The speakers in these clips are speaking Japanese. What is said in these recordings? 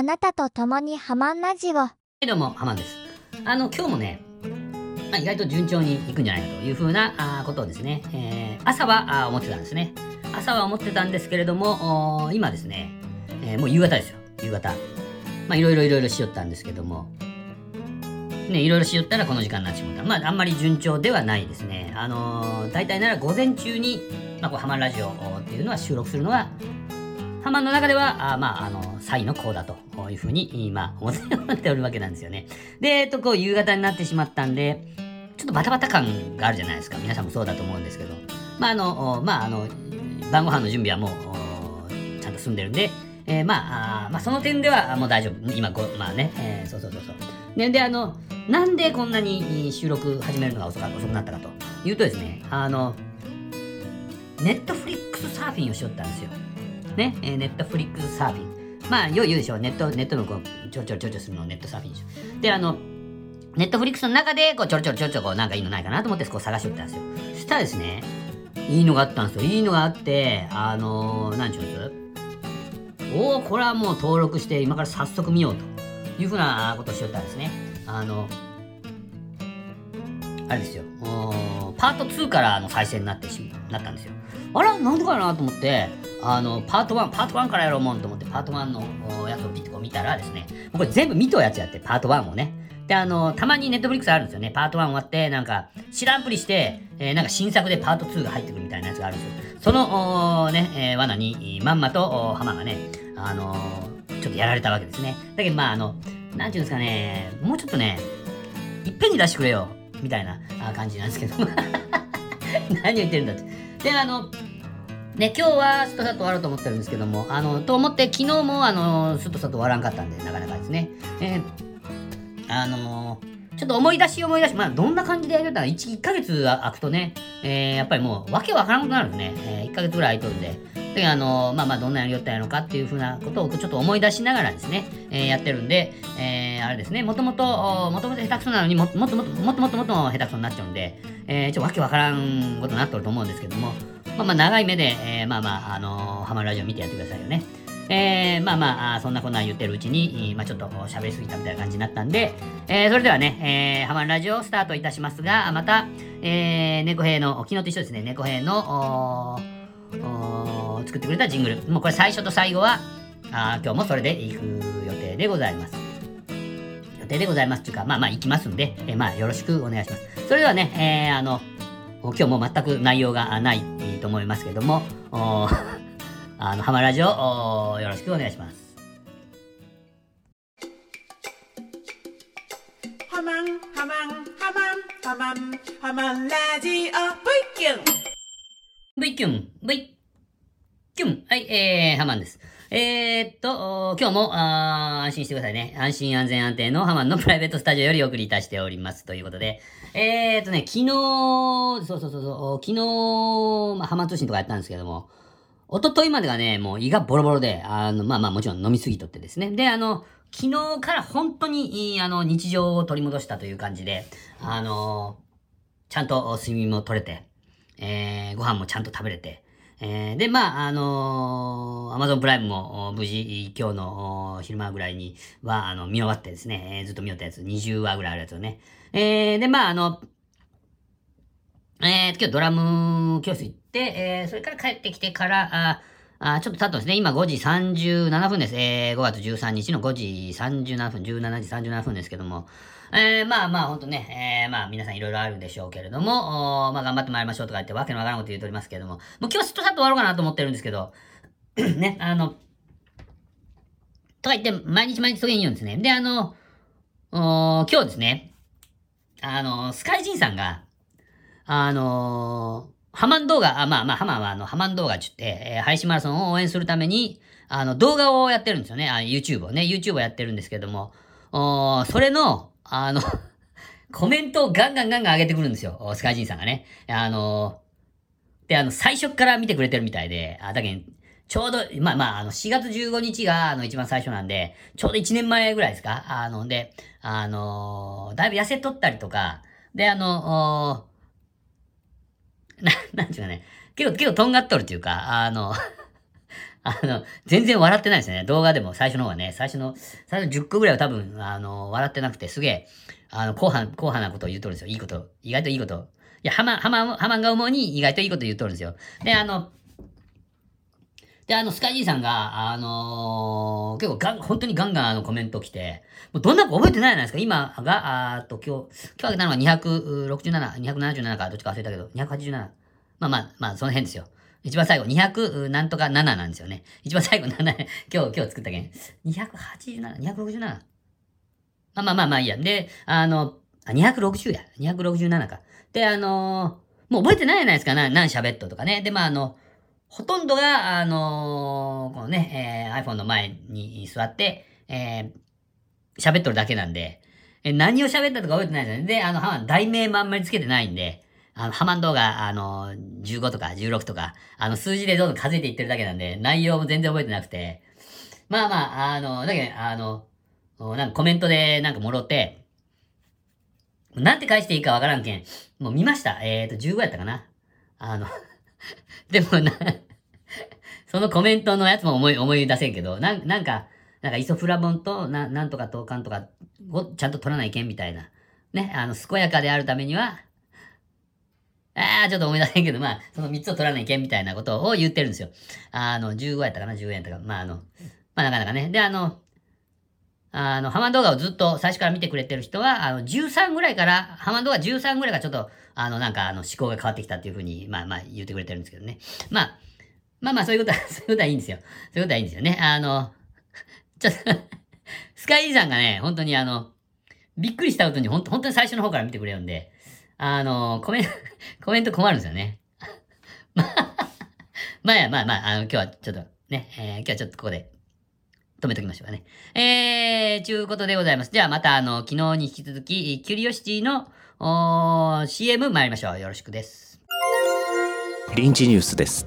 あなたと共にハマンラジオ。はい、どうも、ハマンです。あの、今日もね、まあ、意外と順調にいくんじゃないかというふうなあことをですね、えー、朝はあ思ってたんですね。朝は思ってたんですけれども、今ですね、えー、もう夕方ですよ、夕方。まあ、いろいろいろいろしよったんですけども、ね、いろいろしよったらこの時間になってしまった。まあ、あんまり順調ではないですね。あのー、大体なら午前中に、まあ、こうハマンラジオっていうのは収録するのは、ハマンの中では、あまあ、あの、サイの子だというふうに、今、思っておるわ けなんですよね。で、えっと、こう、夕方になってしまったんで、ちょっとバタバタ感があるじゃないですか。皆さんもそうだと思うんですけど。まあ、あの、まあ、あの、晩ご飯の準備はもう、ちゃんと済んでるんで、えー、まあ、あまあ、その点ではもう大丈夫。今、ごまあね、えー、そうそうそうそう。で、で、あの、なんでこんなに収録始めるのが遅か遅くなったかというとですね、あの、ネットフリックスサーフィンをしよったんですよ。ね、えー、ネットフリックスサーフィン。まあ、よう言うでしょう。ネット、ネットのこう、ちょちょちょちょするのネットサーフィンでしょ。で、あの、ネットフリックスの中で、こう、ちょろちょろちょろちょろ、こう、なんかいいのないかなと思って、こう、探しておったんですよ。そしたらですね、いいのがあったんですよ。いいのがあって、あのー、なんちゅうんです？おお、これはもう登録して、今から早速見ようというふうなことをしよったんですね。あの、あれですよ。パート2からの再生になってしなったんですよ。あら、なんでかなと思って、あの、パート1、パート1からやろうもんと思って、パート1のやつをピッとこう見たらですね、これ全部見とやつやって、パート1をね。で、あの、たまにネットフリックスあるんですよね。パート1終わって、なんか、知らんぷりして、えー、なんか新作でパート2が入ってくるみたいなやつがあるんですよ。その、ね、えー、罠に、まんまと、浜がね、あのー、ちょっとやられたわけですね。だけど、まあ、あの、なんていうんですかね、もうちょっとね、いっぺんに出してくれよ、みたいな感じなんですけど。何を言ってるんだって。で、あの、ね、今日はすっとさと終わろうと思ってるんですけども、あの、と思って昨日もあの、すとさと終わらんかったんで、なかなかですね。えー、あのー、ちょっと思い出し思い出し、まあ、どんな感じでやるたら1、1ヶ月空くとね、えー、やっぱりもう、わけわからんことになるんですね。えー、1ヶ月ぐらい空いとるんで。で、あの、まあまあ、どんなやりよったんやろかっていうふうなことをちょっと思い出しながらですね、えー、やってるんで、えー、あれですね、もともと、もともと下手くそなのにも、もっともっともっともっともっと下手くそになっちゃうんで、えー、ちょっとわけわからんことになっとると思うんですけども、まあまあ、長い目で、えー、まあまあ、あのー、ハマるラジオ見てやってくださいよね。えー、まあまあ、そんなこんな言ってるうちに、まあちょっと喋りすぎたみたいな感じになったんで、えー、それではね、えー、ハマるラジオスタートいたしますが、また、えー、猫兵の、昨日と一緒ですね、猫兵の、お作ってくれたジングル。もうこれ最初と最後は、あ今日もそれで行く予定でございます。予定でございますっていうか、まあまあ行きますんで、えー、まあよろしくお願いします。それではね、えー、あの、今日も全く内容がないと思いますけども、あの、ハマラジオよろしくお願いします。ハマン、ハマン、ハマン、ハマン、ハマンラジオ、V キュン !V キュン !V キュンはい、えー、ハマンです。えー、っと、今日もあ安心してくださいね。安心安全安定のハマンのプライベートスタジオよりお送りいたしております。ということで、えー、っとね、昨日、そうそうそうそう、昨日、まあ、ハマン通信とかやったんですけども、一昨日までがね、もう胃がボロボロで、あの、まあまあもちろん飲みすぎとってですね。で、あの、昨日から本当に、あの、日常を取り戻したという感じで、あの、ちゃんと睡眠も取れて、えー、ご飯もちゃんと食べれて、えー、で、まあ、あのー、アマゾンプライムも無事、今日の昼間ぐらいには、あの、見終わってですね、えー、ずっと見よったやつ、20話ぐらいあるやつをね。えー、で、まあ、あの、えー、今日ドラム教室行って、えー、それから帰ってきてから、ああちょっと経ったんですね。今5時37分です。えー、5月13日の5時37分、17時37分ですけども。えー、まあまあ、ほんとね、えー、まあ皆さんいろいろあるんでしょうけれども、おまあ頑張ってまいりましょうとか言ってわけのわからんこと言うとおりますけれども、もう今日はすっとさっと終わろうかなと思ってるんですけど、ね、あの、とか言って、毎日毎日そげん言うんですね。で、あの、お今日ですね、あの、スカイジンさんが、あのー、ハマン動画、あ、まあまあ、ハマンはあの、ハマン動画ちゅって、えー、配信マラソンを応援するために、あの、動画をやってるんですよね。あ、YouTube をね、YouTube をやってるんですけども、おそれの、あの コメントをガンガンガンガン上げてくるんですよ。スカイジンさんがね。あの、で、あの、最初から見てくれてるみたいで、あ、だけど、ちょうど、まあまあ、あの、4月15日が、あの、一番最初なんで、ちょうど1年前ぐらいですか？あの、で、あのー、だいぶ痩せとったりとか、で、あのな、なんちゅうかね、結構、結構とんがっとるっていうか、あのあの、全然笑ってないですね。動画でも最初の方はね、最初の、最初の10個ぐらいは多分、あの、笑ってなくて、すげえ、あの、後半、後半なことを言うとるんですよ。いいこと。意外といいこと。いや、ハマ、ハマ、ハマンが思うに意外といいこと言うとるんですよ。で、あの、で、あの、スカイジーさんが、あのー結構ガン、本当にガンガンあのコメント来て、もうどんなか覚えてないじゃないですか。今が、あと、今日、今日あげたのは267、277か、どっちか忘れたけど、287。まあまあ、まあ、その辺ですよ。一番最後、200なんとか7なんですよね。一番最後7、今日、今日作ったけん。287、267。まあまあまあまあいいや。で、あの、あ、260や。267か。で、あのーもう覚えてないじゃないですか。な何喋っととかね。で、まああの、ほとんどが、あのーこのね、えー iPhone の前に座って、えー喋っとるだけなんで、え何を喋ったとか覚えてないですよね。で、あの、は題名もあんまりつけてないんで、あの、ハマン動画、あの15とか16とか、あの、数字でどんどん数えていってるだけなんで、内容も全然覚えてなくて、まあまあ、あの、だけど、あの、なんかコメントでなんかもろって、なんて返していいかわからんけん、もう見ました。えーと、15やったかな。あの、でもな、そのコメントのやつも思い、思い出せんけど、なんなんか、なんかイソフラボンと、ななんとかとかんとかちゃんと取らないけんみたいな。ね、あの、健やかであるためには、ああ、ちょっと思い出せんけど、まあ、その3つを取らないけんみたいなことを言ってるんですよ。あの、15やったかな、10やったか。まあ、あの、まあ、なかなかね。で、あの、あの、ハマ動画をずっと最初から見てくれてる人は、あの、13ぐらいから、ハマ動画13ぐらいがちょっと、あの、なんか、あの、思考が変わってきたっていうふうに、まあまあ言ってくれてるんですけどね。まあ、まあまあ、そういうことは、そういうことはいいんですよ。そういうことはいいんですよね。あの、ちょっとスカイジーさんがね、本当にあの、びっくりしたことに、本当本当に最初の方から見てくれるんで、あの、コメント、コメント困るんですよね。まあ、まあ、まあまあ、あの、今日はちょっとね、えー今日はちょっとここで止めときましょうかね。えー、ちゅうことでございます。じゃあまたあの、昨日に引き続き、キュリオシティの、おー CM 参りましょう。よろしくです。臨時ニュースです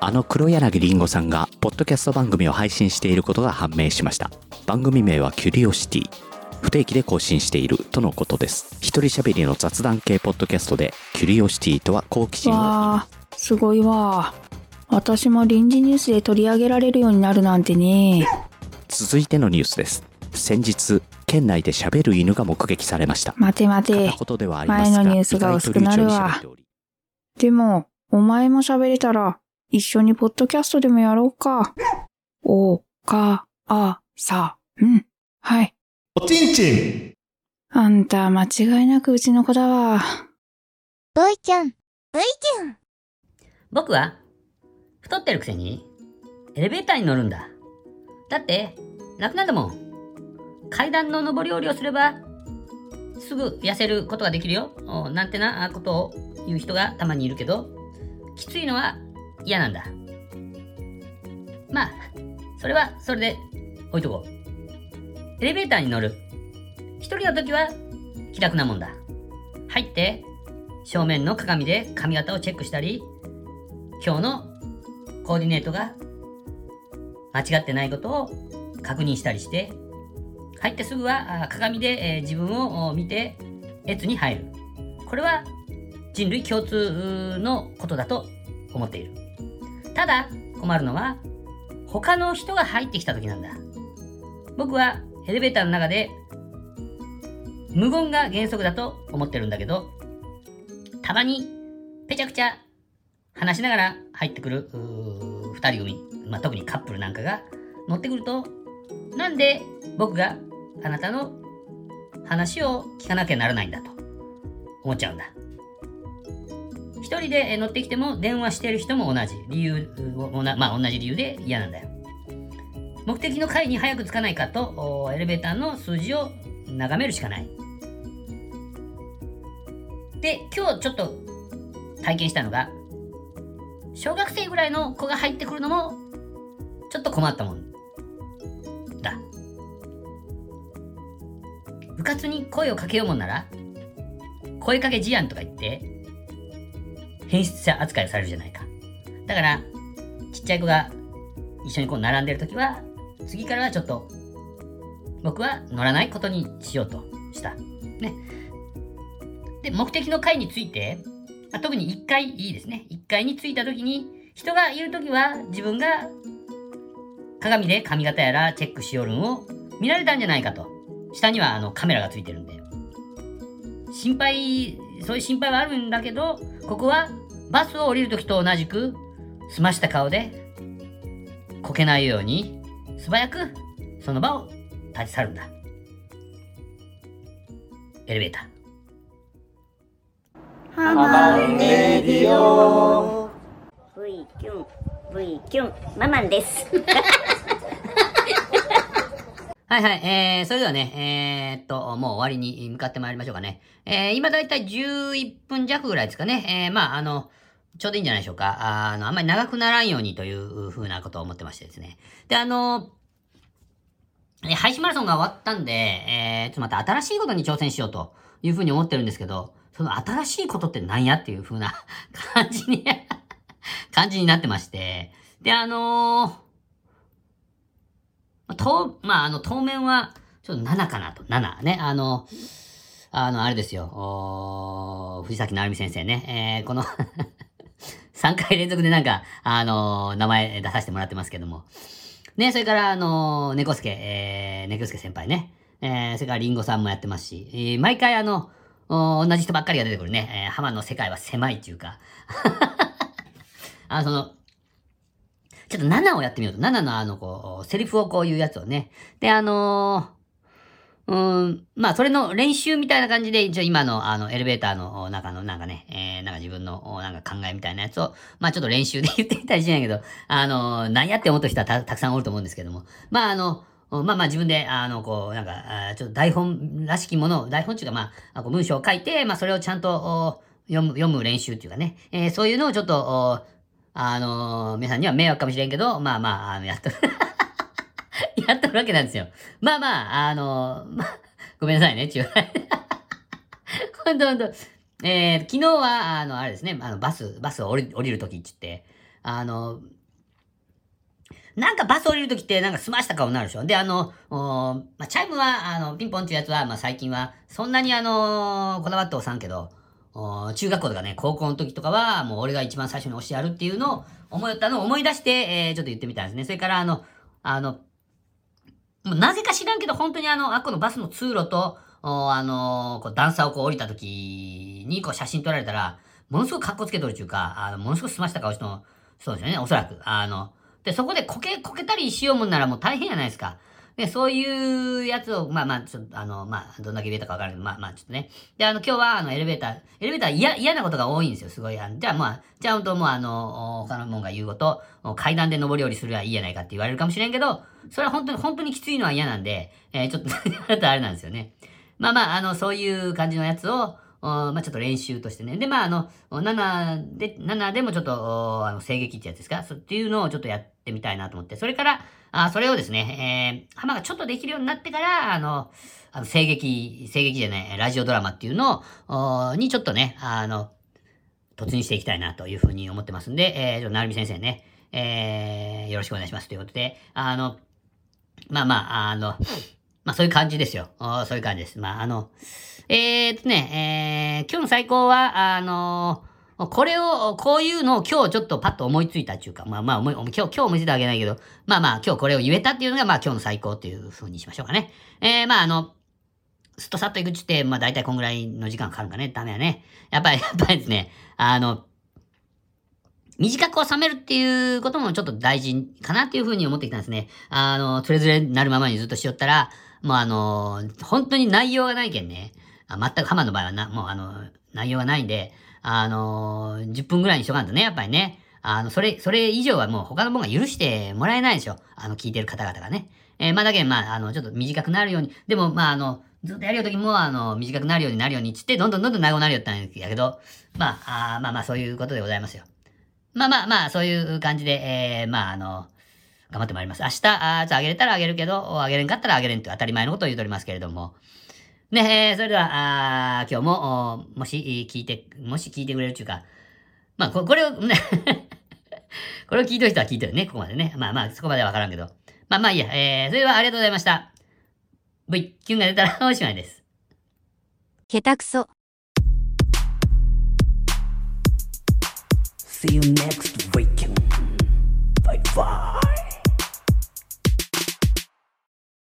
あの黒柳りんごさんがポッドキャスト番組を配信していることが判明しました番組名はキュリオシティ不定期で更新しているとのことです一人喋りの雑談系ポッドキャストでキュリオシティとは好奇心をわあ、すごいわ。私も臨時ニュースで取り上げられるようになるなんてね。続いてのニュースです先日県内で喋る犬が目撃されました待て待て片。言ではありますが前のニュースが薄くなるわ意外と流暢に喋っておりでも、お前も喋れたら、一緒にポッドキャストでもやろうか。お、か、あ、さ、うん。はい。おちんちんあんた、間違いなくうちの子だわ。V ちゃん。V ちゃん。僕は、太ってるくせに、エレベーターに乗るんだ。だって、楽なんだもん。階段の上り下りをすれば、すぐ痩せることができるよ。おなんてなことを言う人がたまにいるけど、きついのは嫌なんだ。まあ、それはそれで置いとこう。エレベーターに乗る。一人の時は気楽なもんだ。入って、正面の鏡で髪型をチェックしたり、今日のコーディネートが間違ってないことを確認したりして、入ってすぐは鏡で、自分を見て、列に入る。これは人類共通のことだと思っている。ただ、困るのは、他の人が入ってきた時なんだ。僕はエレベーターの中で、無言が原則だと思ってるんだけど、たまに、ぺちゃくちゃ話しながら入ってくるうー二人組、まあ、特にカップルなんかが乗ってくると、なんで僕があなたの話を聞かなきゃならないんだと思っちゃうんだ。一人で乗ってきても電話してる人も同じ理由、まあ、同じ理由で嫌なんだよ。目的の階に早く着かないかとエレベーターの数字を眺めるしかない。で、今日ちょっと体験したのが、小学生ぐらいの子が入ってくるのも、ちょっと困ったもんだ。部活に声をかけようもんなら、声かけ事案とか言って、変質者扱いされるじゃないか。だから、ちっちゃい子が一緒にこう並んでるときは、次からはちょっと、僕は乗らないことにしようとした。ね。で、目的の階について、あ、特に1階いいですね。1階に着いた時に、人がいる時は自分が鏡で髪型やらチェックしよるんを見られたんじゃないかと。下にはあのカメラがついてるんで。心配、そういう心配はあるんだけど、ここはバスを降りるときと同じく、澄ました顔で、こけないように、素早くその場を立ち去るんだ。エレベーター。ハマレディオ V キュン V キュンママンです はいはい。えー、それではね、えー、っと、もう終わりに向かってまいりましょうかね。えー、今だいたい11分弱ぐらいですかね。えー、まあ、あの、ちょうどいいんじゃないでしょうか。あの、あんまり長くならんようにというふうなことを思ってましてですね。で、あの、え配信マラソンが終わったんで、えー、ちょっとまた新しいことに挑戦しようというふうに思ってるんですけど、その新しいことって何やっていうふうな 感じに 感じになってまして。で、あのー、と、まあ、あの、当面は、ちょっと7かなと。7ね。あの、あの、あれですよ。お藤崎直美先生ね。えー、この3回連続でなんか、あの名前出させてもらってますけども。ね、それから、あの、猫助、えー、猫助先輩ね。えー、それからリンゴさんもやってますし、えー、毎回あの、同じ人ばっかりが出てくるね。えー、浜の世界は狭いっていうか。あの、その、ちょっと7をやってみようと。7のあの、こう、セリフをこういうやつをね。で、あの、うん、まあ、それの練習みたいな感じで、一応今の、あの、エレベーターの中の、なんかね、えー、なんか自分の、なんか考えみたいなやつを、まあ、ちょっと練習で言ってみたりしないけど、あのー、何やって思った人はたたくさんおると思うんですけども。まあ、あの、まあまあ自分で、あの、こう、なんか、ちょっと台本らしきものを、台本っていうかまあ、こう文章を書いて、まあそれをちゃんと読む、読む練習っていうかね、えー、そういうのをちょっと、あの、皆さんには迷惑かもしれんけど、まあまあ、あの、やっと やっとるわけなんですよ。まあまあ、あの、まあ、ごめんなさいね、ちゅう。ほんとほんと。えー、昨日は、あの、あれですね、あの、バス、バスを降り降りるときって言って、あの、なんかバス降りるときってなんか済ました顔になるでしょ。で、あの、まあ、チャイムは、あの、ピンポンっていうやつは、まあ、最近は、そんなにあのこだわって押さんけど、中学校とかね、高校の時とかは、もう俺が一番最初に押してやるっていうのを思ったのを思い出して、えー、ちょっと言ってみたんですね。それからあの、あの、なぜか知らんけど、本当にあの、あこのバスの通路と、あのこう段差をこう降りた時に、こう写真撮られたら、ものすごく格好つけとるっていうか、あの、ものすごく済ました顔しての、そうですよね、おそらく。あの、で、そこでこけ、こけたりしようもんならもう大変やないですか。で、そういうやつを、まあまあ、ちょっと、あの、まあ、どんだけ入れたかわからないけど、まあまあ、ちょっとね。で、あの、今日は、あの、エレベーター、エレベーター嫌、嫌なことが多いんですよ、すごい。あじゃあまあ、じゃあ本当もう、あの、他のもんが言うこと、階段で上り下りするはいいやないかって言われるかもしれんけど、それは本当に、本当にきついのは嫌なんで、えー、ちょっと あれなんですよね。まあまあ、あの、そういう感じのやつを、まあちょっと練習としてね。で、まああの、7で、7でもちょっと、あの、声劇ってやつですか？そっていうのをちょっとやってみたいなと思って。それから、あそれをですね、えー、浜がちょっとできるようになってから、あの、あの、声劇、声劇じゃない、ラジオドラマっていうのを、にちょっとね、あの、突入していきたいなというふうに思ってますんで、えー、なるみ先生ね、えー、よろしくお願いしますということで、あの、まあまあ、あの、まあそういう感じですよ。そういう感じです。まああの、えー、っとね、えー、今日の最高は、あのー、これを、こういうのを今日ちょっとパッと思いついたっていうか、まあまあ思い、今日、今日思いついたわけないけど、まあまあ今日これを言えたっていうのが、まあ今日の最高っていう風にしましょうかね。えー、まああの、すっとさっと行くっちって、まあ大体こんぐらいの時間かかるかね。ダメやね。やっぱり、やっぱりですね、あの、短く収めるっていうこともちょっと大事かなっていうふうに思ってきたんですね。あの、つれづれなるままにずっとしよったら、もうあの、本当に内容がないけんね。あ全く浜の場合はな、もうあの、内容がないんで、あのー、10分ぐらいにしとかんとね、やっぱりね。あの、それ、それ以上はもう他のものが許してもらえないでしょ。あの、聞いてる方々がね。えー、まあだけど、まあ、あの、ちょっと短くなるように。でも、まあ、あの、ずっとやるよときも、あの、短くなるようになるようにっつって、どんどんどんどん長くなるよったんやけど、まあ、あまあまあ、そういうことでございますよ。まあまあまあ、そういう感じで、えー、まあ、あの、頑張ってまいります。明日、あじゃあげれたらあげるけど、あげれんかったらあげれんという当たり前のことを言うとおりますけれども。ね、えー、それでは、あ今日も、もし聞いて、もし聞いてくれるっていうか、まあ、ここれを、ねこれを聞いてる人は聞いてるね、ここまでね。まあまあ、そこまではわからんけど。まあまあいいや、えー、それではありがとうございました。V、キュンが出たら おしまいです。下手くそ。See you next weekend. Bye bye.